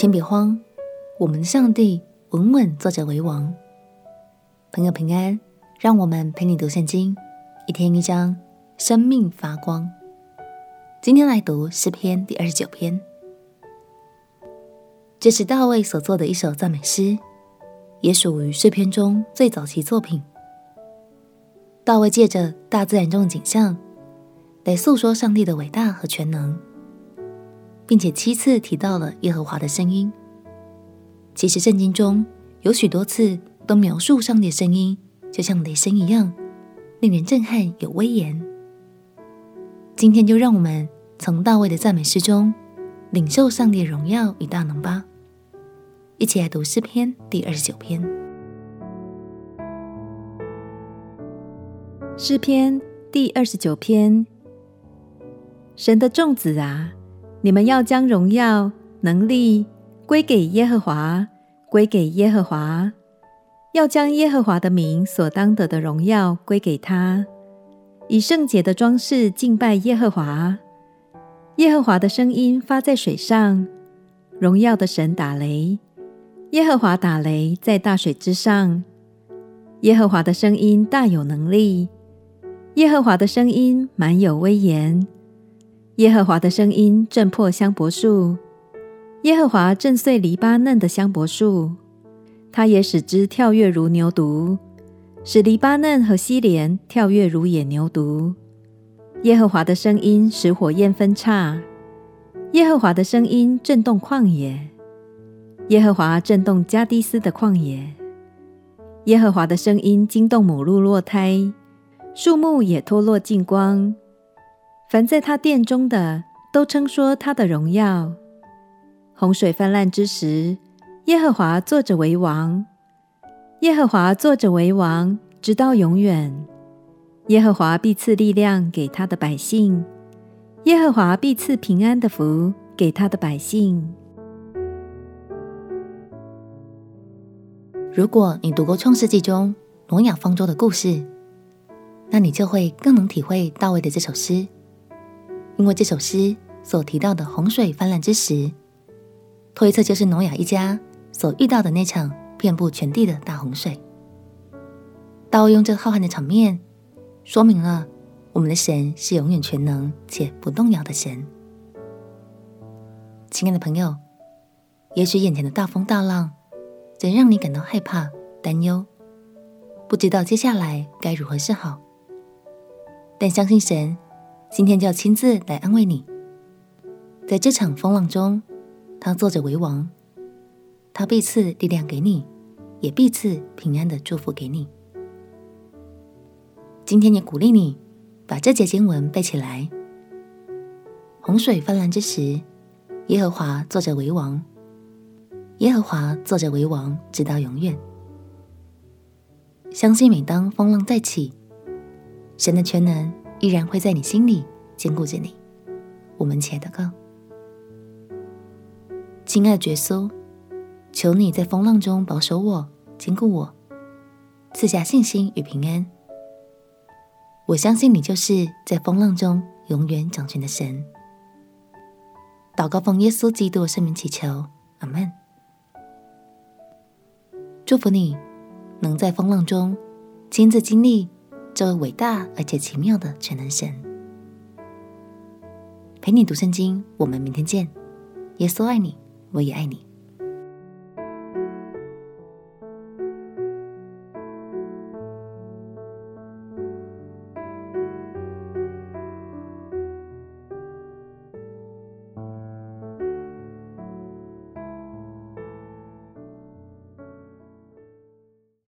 请别慌，我们的上帝稳稳坐着为王。朋友平安，让我们陪你读圣经，一天一章，生命发光。今天来读诗篇第二十九篇，这是大卫所作的一首赞美诗，也属于诗篇中最早期作品。大卫借着大自然中的景象，来诉说上帝的伟大和全能。并且七次提到了耶和华的声音。其实圣经中有许多次都描述上帝的声音，就像雷声一样，令人震撼有威严。今天就让我们从大卫的赞美诗中领受上帝的荣耀与大能吧。一起来读诗篇第二十九篇。诗篇第二十九篇，神的众子啊！你们要将荣耀、能力归给耶和华，归给耶和华；要将耶和华的名所当得的荣耀归给他，以圣洁的装饰敬拜耶和华。耶和华的声音发在水上，荣耀的神打雷，耶和华打雷在大水之上。耶和华的声音大有能力，耶和华的声音满有威严。耶和华的声音震破香柏树，耶和华震碎黎巴嫩的香柏树，他也使之跳跃如牛犊，使黎巴嫩和西连跳跃如野牛犊。耶和华的声音使火焰分叉，耶和华的声音震动旷野，耶和华震动加低斯的旷野。耶和华的声音惊动母鹿落胎，树木也脱落净光。凡在他殿中的，都称说他的荣耀。洪水泛滥之时，耶和华坐着为王。耶和华坐着为王，直到永远。耶和华必赐力量给他的百姓，耶和华必赐平安的福给他的百姓。如果你读过创世纪中挪亚方舟的故事，那你就会更能体会大卫的这首诗。因为这首诗所提到的洪水泛滥之时，推测就是挪亚一家所遇到的那场遍布全地的大洪水。大卫用这浩瀚的场面，说明了我们的神是永远全能且不动摇的神。亲爱的朋友，也许眼前的大风大浪，真让你感到害怕、担忧，不知道接下来该如何是好。但相信神。今天就要亲自来安慰你，在这场风浪中，他坐着为王，他必赐力量给你，也必赐平安的祝福给你。今天也鼓励你把这节经文背起来。洪水泛滥之时，耶和华坐着为王，耶和华坐着为王，直到永远。相信每当风浪再起，神的全能。依然会在你心里坚固着你。我们亲爱的哥，亲爱的耶稣，求你在风浪中保守我、坚固我，赐下信心与平安。我相信你就是在风浪中永远掌权的神。祷告奉耶稣基督的圣名祈求，阿门。祝福你能在风浪中亲自经历。这位伟大而且奇妙的全能神，陪你读圣经。我们明天见。耶稣爱你，我也爱你。